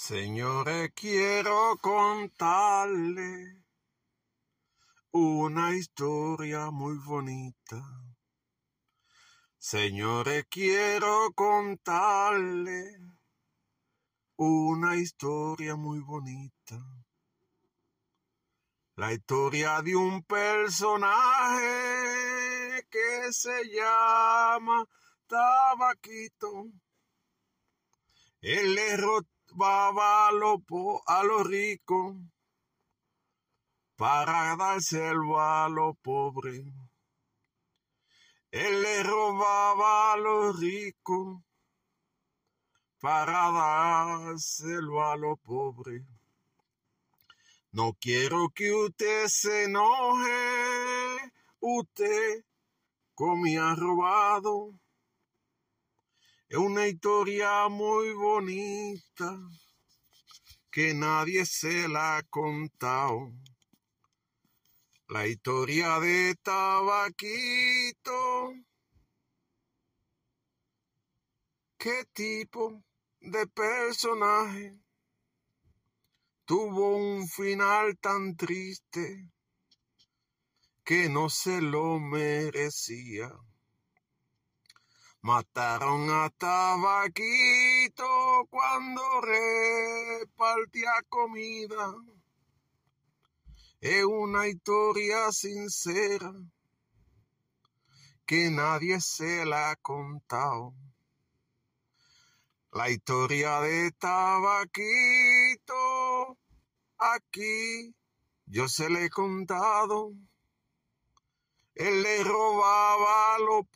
Señores, quiero contarle una historia muy bonita. Señores, quiero contarle una historia muy bonita. La historia de un personaje que se llama Tabaquito. Él le robaba a los lo ricos para dárselo a los pobres. Él le robaba a los ricos para dárselo a los pobres. No quiero que usted se enoje, usted comía robado. Es una historia muy bonita que nadie se la ha contado. La historia de Tabaquito. ¿Qué tipo de personaje tuvo un final tan triste que no se lo merecía? Mataron a Tabaquito cuando repartía comida. Es una historia sincera que nadie se la ha contado. La historia de Tabaquito, aquí yo se le he contado. Él le robaba a los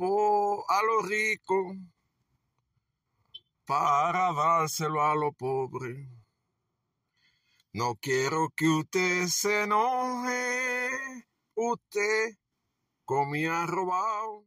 a los ricos para dárselo a los pobres. No quiero que usted se enoje, usted comía robado.